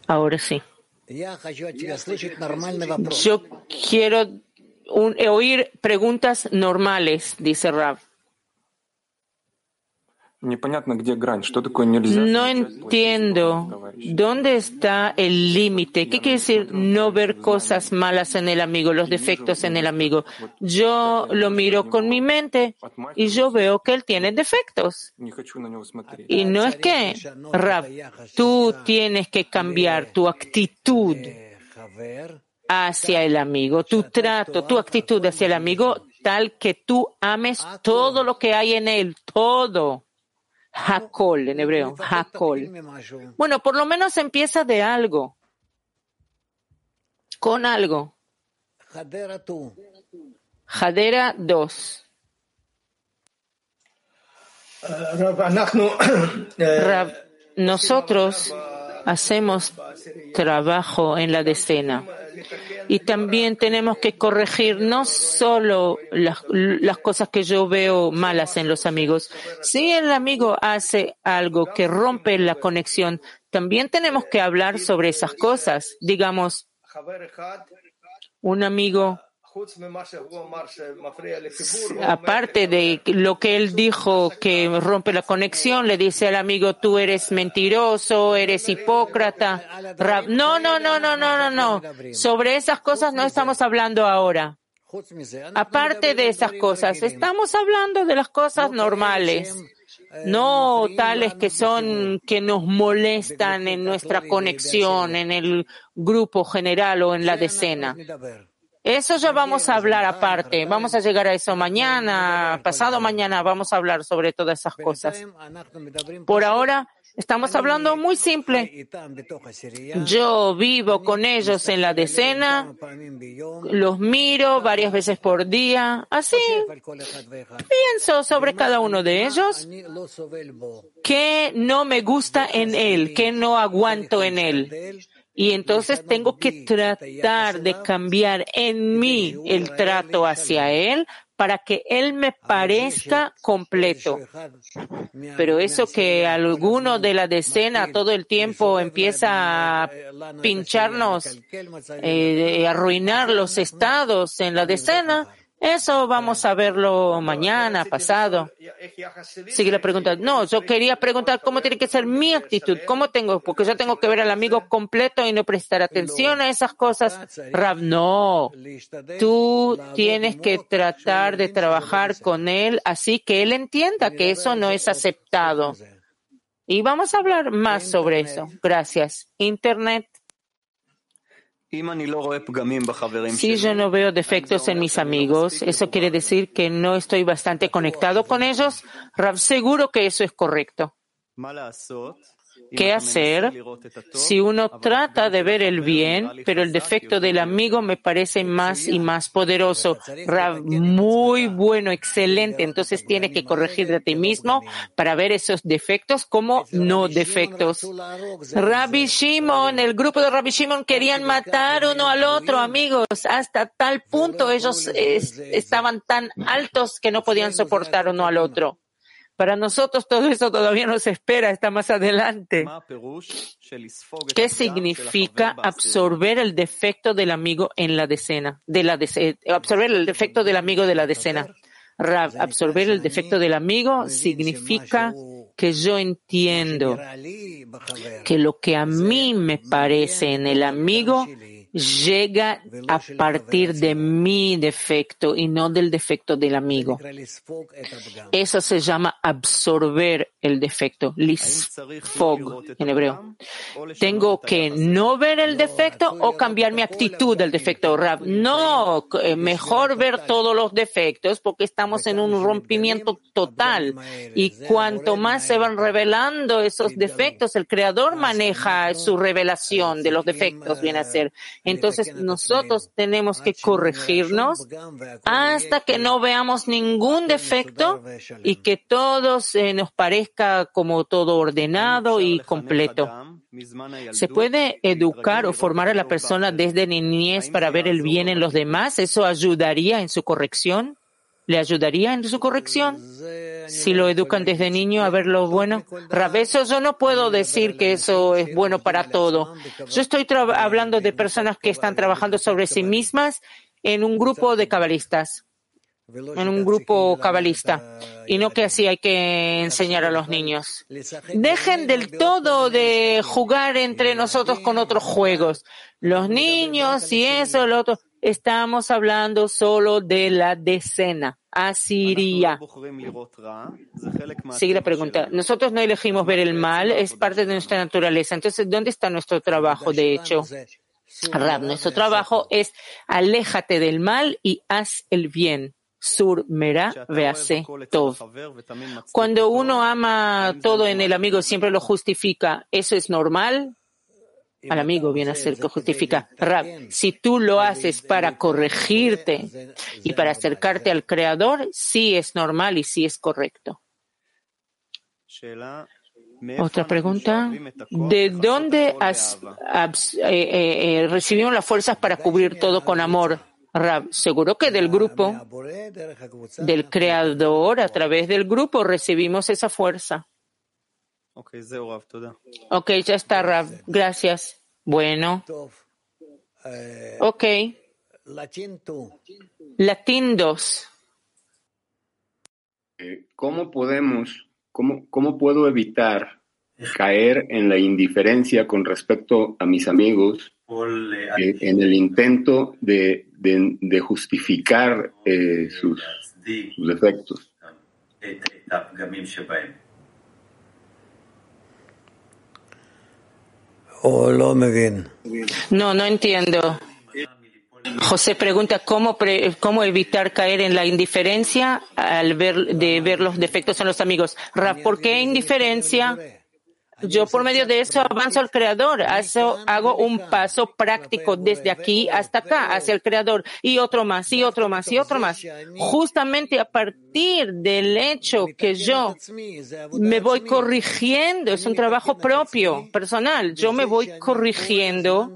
Ahora sí. Yo quiero un, oír preguntas normales, dice Rav. No entiendo dónde está el límite. ¿Qué quiere decir no ver cosas malas en el amigo, los defectos en el amigo? Yo lo miro con mi mente y yo veo que él tiene defectos. Y no es que, Rab, tú tienes que cambiar tu actitud hacia el amigo, tu trato, tu actitud hacia el amigo, tal que tú ames todo lo que hay en él, todo. Hakol en hebreo, Hakol. Bueno, por lo menos empieza de algo, con algo. Hadera 2. nosotros hacemos trabajo en la decena y también tenemos que corregir no solo las, cosas que yo veo malas en los amigos. Si el amigo hace algo que rompe la conexión, también tenemos que hablar sobre esas cosas. Digamos, un amigo Aparte de lo que él dijo que rompe la conexión, le dice al amigo, tú eres mentiroso, eres hipócrita. No, no, no, no, no, no, no. Sobre esas cosas no estamos hablando ahora. Aparte de esas cosas, estamos hablando de las cosas normales, no tales que son que nos molestan en nuestra conexión, en el grupo general o en la decena. Eso ya vamos a hablar aparte. Vamos a llegar a eso mañana, pasado mañana, vamos a hablar sobre todas esas cosas. Por ahora, Estamos hablando muy simple. Yo vivo con ellos en la decena, los miro varias veces por día, así. Pienso sobre cada uno de ellos que no me gusta en él, que no aguanto en él. Y entonces tengo que tratar de cambiar en mí el trato hacia él para que Él me parezca completo. Pero eso que alguno de la decena todo el tiempo empieza a pincharnos, eh, arruinar los estados en la decena, eso vamos a verlo mañana, pasado. Sigue la pregunta. No, yo quería preguntar cómo tiene que ser mi actitud, cómo tengo, porque yo tengo que ver al amigo completo y no prestar atención a esas cosas. Rav, no. Tú tienes que tratar de trabajar con él así que él entienda que eso no es aceptado. Y vamos a hablar más sobre eso. Gracias. Internet. Si yo no veo defectos en mis amigos, ¿eso quiere decir que no estoy bastante conectado con ellos? Rav, seguro que eso es correcto. ¿Qué hacer si uno trata de ver el bien, pero el defecto del amigo me parece más y más poderoso? Rav, muy bueno, excelente. Entonces tiene que corregir de ti mismo para ver esos defectos como no defectos. Rabbi Shimon, el grupo de Rabbi Shimon querían matar uno al otro, amigos. Hasta tal punto ellos estaban tan altos que no podían soportar uno al otro. Para nosotros todo eso todavía nos espera, está más adelante. ¿Qué significa absorber el defecto del amigo en la decena? De la absorber el defecto del amigo de la decena. absorber el defecto del amigo significa que yo entiendo que lo que a mí me parece en el amigo llega a partir de mi defecto y no del defecto del amigo. Eso se llama absorber el defecto, lisfog en hebreo. Tengo que no ver el defecto o cambiar mi actitud del defecto. No, eh, mejor ver todos los defectos porque estamos en un rompimiento total y cuanto más se van revelando esos defectos, el creador maneja su revelación de los defectos, viene a ser. Entonces nosotros tenemos que corregirnos hasta que no veamos ningún defecto y que todo se nos parezca como todo ordenado y completo. ¿Se puede educar o formar a la persona desde niñez para ver el bien en los demás? ¿Eso ayudaría en su corrección? ¿Le ayudaría en su corrección? Si lo educan desde niño a ver lo bueno. Rabeso, yo no puedo decir que eso es bueno para todo. Yo estoy hablando de personas que están trabajando sobre sí mismas en un grupo de cabalistas, en un grupo cabalista, y no que así hay que enseñar a los niños. Dejen del todo de jugar entre nosotros con otros juegos. Los niños y eso, lo otro. Estamos hablando solo de la decena, asiria. Sigue la pregunta. Nosotros no elegimos ver el mal, es parte de nuestra naturaleza. Entonces, ¿dónde está nuestro trabajo, de hecho? Rab, nuestro trabajo es aléjate del mal y haz el bien. Sur mera vease tov. Cuando uno ama todo en el amigo, siempre lo justifica. ¿Eso es normal? Al amigo viene a ser que justifica. Rab, si tú lo haces para corregirte y para acercarte al Creador, sí es normal y sí es correcto. Otra pregunta. ¿De dónde has, eh, eh, eh, recibimos las fuerzas para cubrir todo con amor? Rab, seguro que del grupo, del creador, a través del grupo recibimos esa fuerza. Ok, ya está, Rav. Gracias. Bueno. Ok. Latín 2. Eh, ¿Cómo podemos, cómo, cómo puedo evitar caer en la indiferencia con respecto a mis amigos eh, en el intento de, de, de justificar eh, sus, sus defectos? No, no entiendo. José pregunta cómo, cómo evitar caer en la indiferencia al ver, de ver los defectos en los amigos. ¿por qué indiferencia? Yo por medio de eso avanzo al Creador, Hago, hago un paso práctico desde aquí hasta acá, hacia el Creador, y otro más, y otro más, y otro más. Justamente a partir del hecho que yo me voy corrigiendo, es un trabajo propio, personal, yo me voy corrigiendo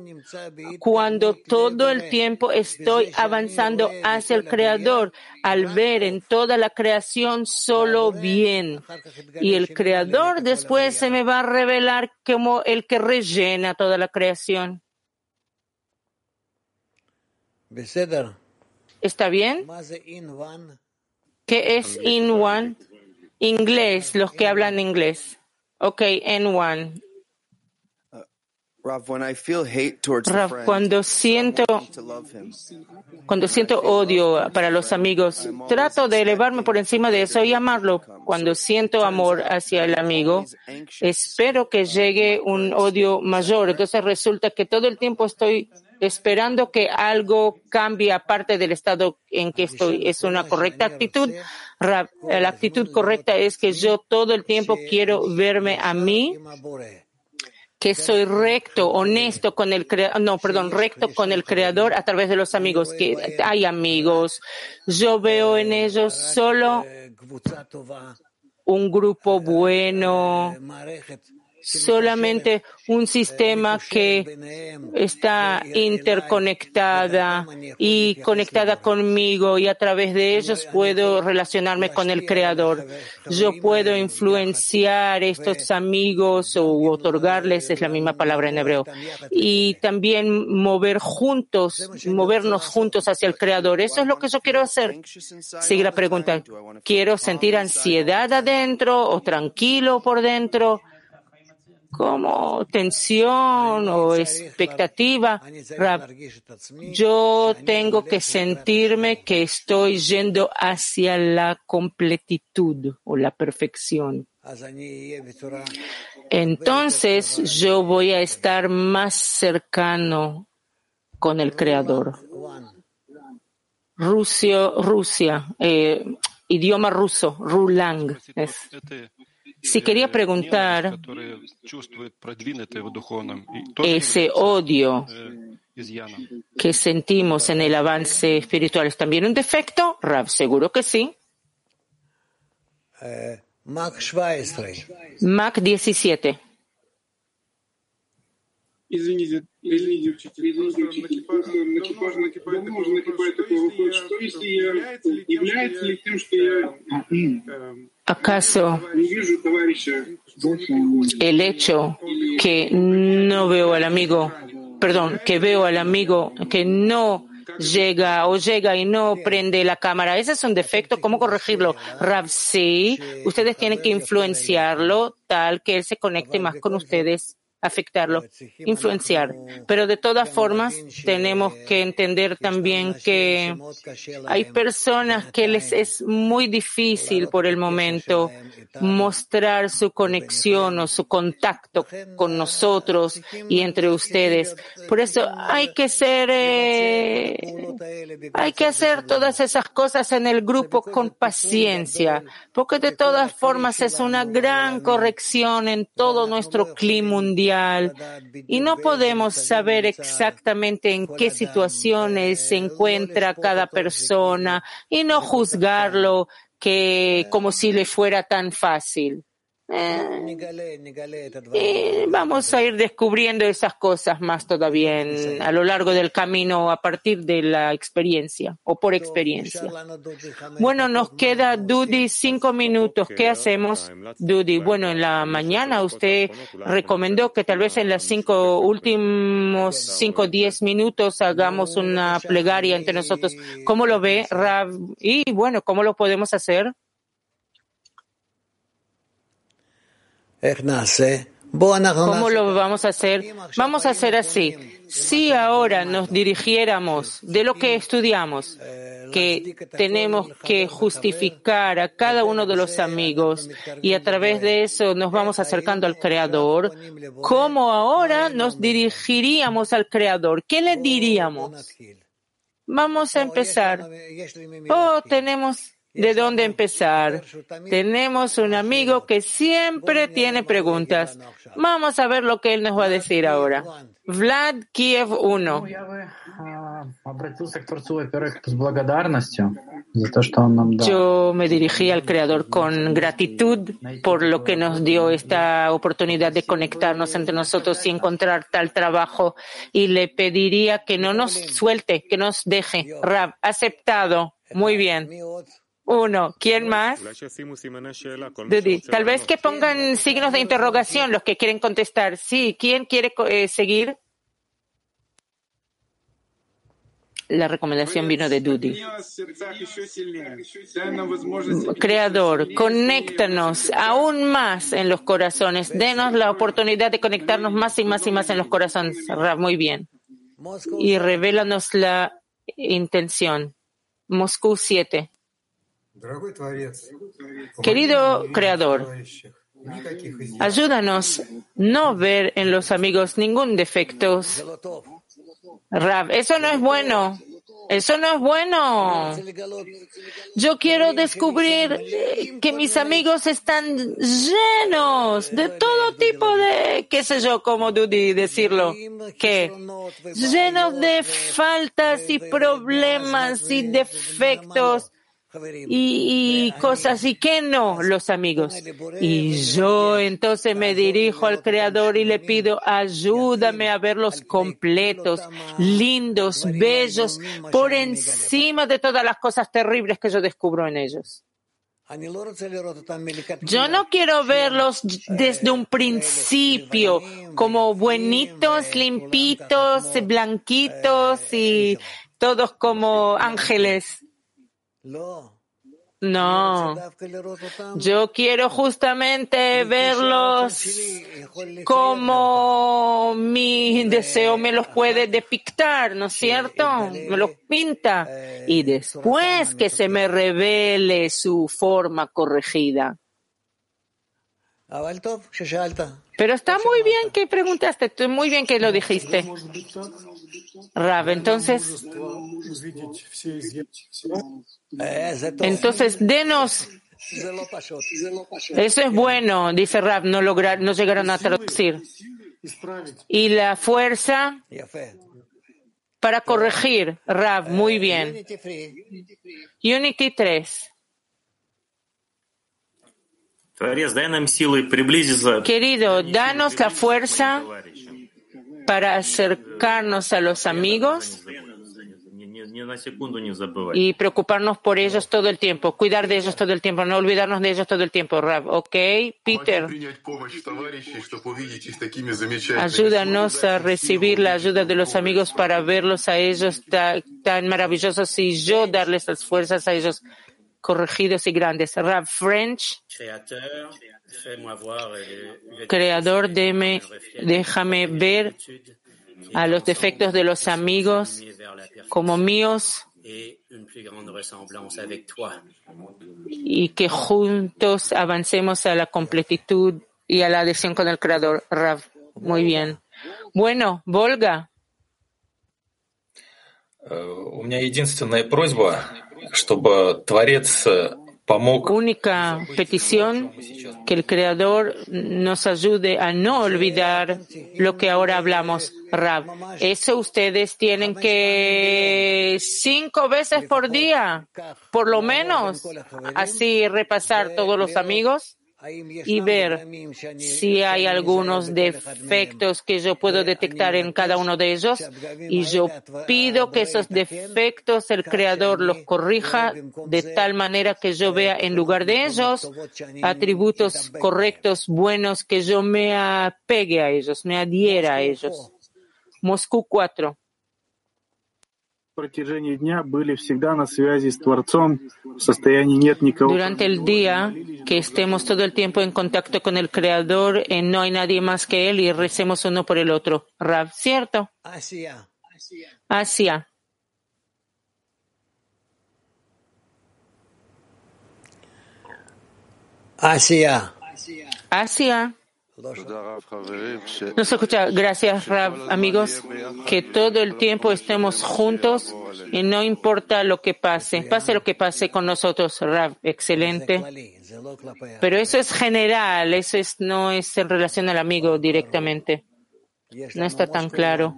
cuando todo el tiempo estoy avanzando hacia el Creador, al ver en toda la creación solo bien. Y el Creador después se me va a revelar como el que rellena toda la creación. ¿Está bien? ¿Qué es in one? Inglés, los que hablan inglés. Ok, in one. Rav, cuando siento, cuando siento odio para los amigos, trato de elevarme por encima de eso y amarlo. Cuando siento amor hacia el amigo, espero que llegue un odio mayor. Entonces resulta que todo el tiempo estoy esperando que algo cambie aparte del estado en que estoy. ¿Es una correcta actitud? Rav, la actitud correcta es que yo todo el tiempo quiero verme a mí que soy recto, honesto con el creador, no, perdón, recto con el creador a través de los amigos, que hay amigos. Yo veo en ellos solo un grupo bueno, solamente un sistema que está interconectada y conectada conmigo y a través de ellos puedo relacionarme con el Creador. Yo puedo influenciar estos amigos o otorgarles, es la misma palabra en hebreo, y también mover juntos, movernos juntos hacia el Creador. Eso es lo que yo quiero hacer. Sigue la pregunta. ¿Quiero sentir ansiedad adentro o tranquilo por dentro? Como tensión o expectativa. Yo tengo que sentirme que estoy yendo hacia la completitud o la perfección. Entonces yo voy a estar más cercano con el Creador. Rusia, eh, idioma ruso, Rulang. Si quería preguntar, ese odio que sentimos en el avance espiritual es también un defecto, Rav, seguro que sí. Mac 17. Извините, извините, учитель, накипает такой вопрос, что если я, является ли тем, что я ¿Acaso el hecho que no veo al amigo, perdón, que veo al amigo que no llega o llega y no prende la cámara, ese es un defecto, ¿cómo corregirlo? Rav, sí, ustedes tienen que influenciarlo tal que él se conecte más con ustedes afectarlo, influenciar. Pero de todas formas, tenemos que entender también que hay personas que les es muy difícil por el momento mostrar su conexión o su contacto con nosotros y entre ustedes. Por eso hay que ser, eh, hay que hacer todas esas cosas en el grupo con paciencia, porque de todas formas es una gran corrección en todo nuestro clima mundial y no podemos saber exactamente en qué situaciones se encuentra cada persona y no juzgarlo que como si le fuera tan fácil. Eh, vamos a ir descubriendo esas cosas más todavía a lo largo del camino a partir de la experiencia o por experiencia. Bueno, nos queda Dudi cinco minutos. ¿Qué hacemos, Dudi? Bueno, en la mañana usted recomendó que tal vez en los cinco últimos cinco diez minutos hagamos una plegaria entre nosotros. ¿Cómo lo ve, Rav? Y bueno, ¿cómo lo podemos hacer? ¿Cómo lo vamos a hacer? Vamos a hacer así. Si ahora nos dirigiéramos de lo que estudiamos, que tenemos que justificar a cada uno de los amigos y a través de eso nos vamos acercando al Creador, ¿cómo ahora nos dirigiríamos al Creador? ¿Qué le diríamos? Vamos a empezar. Oh, tenemos de dónde empezar. Tenemos un amigo que siempre tiene preguntas. Vamos a ver lo que él nos va a decir ahora. Vlad Kiev 1. Yo me dirigí al Creador con gratitud por lo que nos dio esta oportunidad de conectarnos entre nosotros y encontrar tal trabajo y le pediría que no nos suelte, que nos deje. Rab, aceptado. Muy bien. Uno. ¿Quién más? Tal vez que pongan signos de interrogación los que quieren contestar. Sí. ¿Quién quiere eh, seguir? La recomendación vino de Dudi. Creador, conéctanos aún más en los corazones. Denos la oportunidad de conectarnos más y más y más en los corazones. Muy bien. Y revélanos la intención. Moscú 7. Querido Creador, ayúdanos no ver en los amigos ningún defecto. Rav, eso no es bueno. Eso no es bueno. Yo quiero descubrir que mis amigos están llenos de todo tipo de, qué sé yo, como Dudi decirlo, que llenos de faltas y problemas y defectos y, cosas y que no los amigos. Y yo entonces me dirijo al Creador y le pido, ayúdame a verlos completos, lindos, bellos, por encima de todas las cosas terribles que yo descubro en ellos. Yo no quiero verlos desde un principio como buenitos, limpitos, blanquitos y todos como ángeles. No, yo quiero justamente verlos como mi deseo me los puede depictar, ¿no es cierto? Me los pinta. Y después que se me revele su forma corregida. Pero está muy bien que preguntaste, muy bien que lo dijiste. Rab, entonces, entonces denos. Eso es bueno, dice Rab, no lograr, no llegaron a traducir. Y la fuerza para corregir, Rab, muy bien. Unity 3. Querido, danos la fuerza para acercarnos a los amigos y preocuparnos por ellos todo el tiempo, cuidar de ellos todo el tiempo, no olvidarnos de ellos todo el tiempo, Rab. ¿Ok? Peter, ayúdanos a recibir la ayuda de los amigos para verlos a ellos tan maravillosos y yo darles las fuerzas a ellos corregidos y grandes. Rab French, creador, déme, déjame ver a los defectos de los amigos como míos y que juntos avancemos a la completitud y a la adhesión con el Creador. Rav, muy bien. Bueno, Volga. У меня единственная просьба, чтобы Творец única petición que el Creador nos ayude a no olvidar lo que ahora hablamos, Rab. Eso ustedes tienen que cinco veces por día, por lo menos, así repasar todos los amigos y ver si hay algunos defectos que yo puedo detectar en cada uno de ellos. Y yo pido que esos defectos el Creador los corrija de tal manera que yo vea en lugar de ellos atributos correctos, buenos, que yo me apegue a ellos, me adhiera a ellos. Moscú 4. Durante el día, que estemos todo el tiempo en contacto con el Creador, eh, no hay nadie más que Él y recemos uno por el otro. Rab, ¿cierto? Asia. Asia. Asia. Asia. Nos escucha. Gracias, Rab, amigos, que todo el tiempo estemos juntos y no importa lo que pase, pase lo que pase con nosotros, Rab, excelente. Pero eso es general, eso es, no es en relación al amigo directamente. No está tan claro.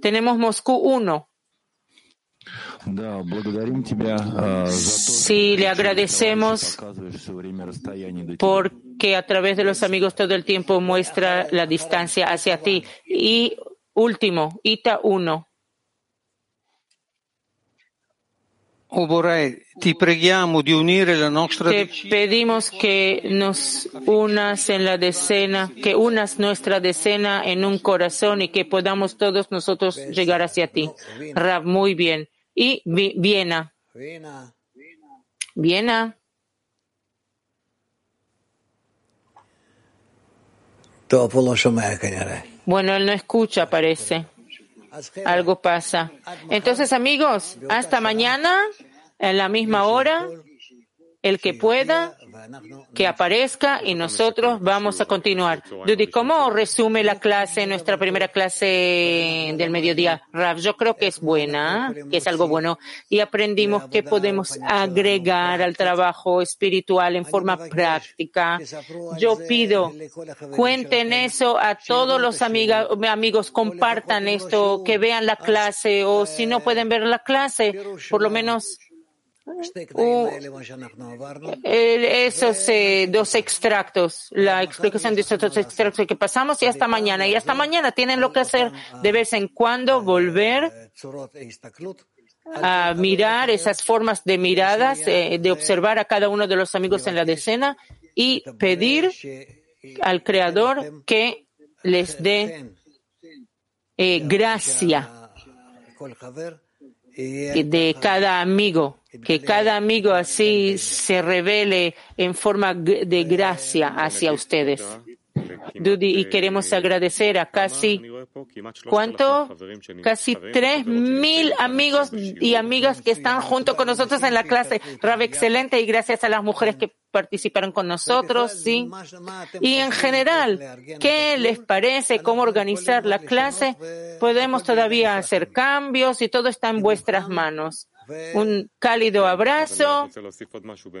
Tenemos Moscú 1. Sí, le agradecemos porque a través de los amigos todo el tiempo muestra la distancia hacia ti. Y último, Ita 1. Te pedimos que nos unas en la decena, que unas nuestra decena en un corazón y que podamos todos nosotros llegar hacia ti. Rab, muy bien. Y Viena. Viena. Bueno, él no escucha, parece. Algo pasa. Entonces, amigos, hasta mañana, en la misma hora, el que pueda, que aparezca y nosotros vamos a continuar. Dudy, ¿cómo resume la clase, nuestra primera clase del mediodía? Rav, yo creo que es buena, que es algo bueno. Y aprendimos que podemos agregar al trabajo espiritual en forma práctica. Yo pido, cuenten eso a todos los amigos, compartan esto, que vean la clase o si no pueden ver la clase, por lo menos esos eh, dos extractos, la explicación de esos dos extractos que pasamos y hasta mañana. Y hasta mañana tienen lo que hacer de vez en cuando volver a mirar esas formas de miradas, eh, de observar a cada uno de los amigos en la decena y pedir al Creador que les dé eh, gracia de cada amigo que cada amigo así se revele en forma de gracia hacia ustedes. Dudy, y queremos agradecer a casi, ¿cuánto? Casi tres mil amigos y amigas que están junto con nosotros en la clase. Rab, excelente, y gracias a las mujeres que participaron con nosotros, sí. Y en general, ¿qué les parece? ¿Cómo organizar la clase? Podemos todavía hacer cambios y todo está en vuestras manos un cálido abrazo.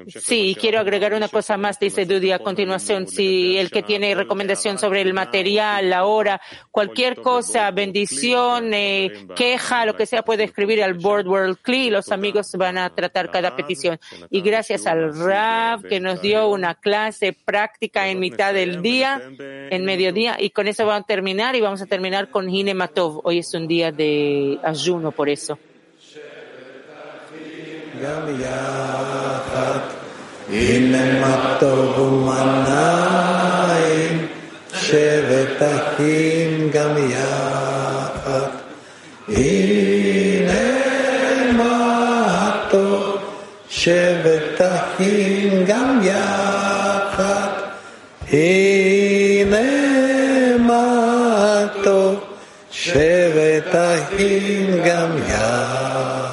Sí, quiero agregar una cosa más, dice Dudy a continuación. Si el que tiene recomendación sobre el material, la hora, cualquier cosa, bendición, eh, queja, lo que sea, puede escribir al Board World y los amigos van a tratar cada petición. Y gracias al Rav que nos dio una clase práctica en mitad del día, en mediodía, y con eso vamos a terminar y vamos a terminar con Hinematov. Hoy es un día de ayuno por eso. גם יחד. הנה מה טוב ומנעים, שבט אחים גם יחד. הנה מה טוב, שבט אחים גם יחד. הנה מה טוב, שבט אחים גם יחד.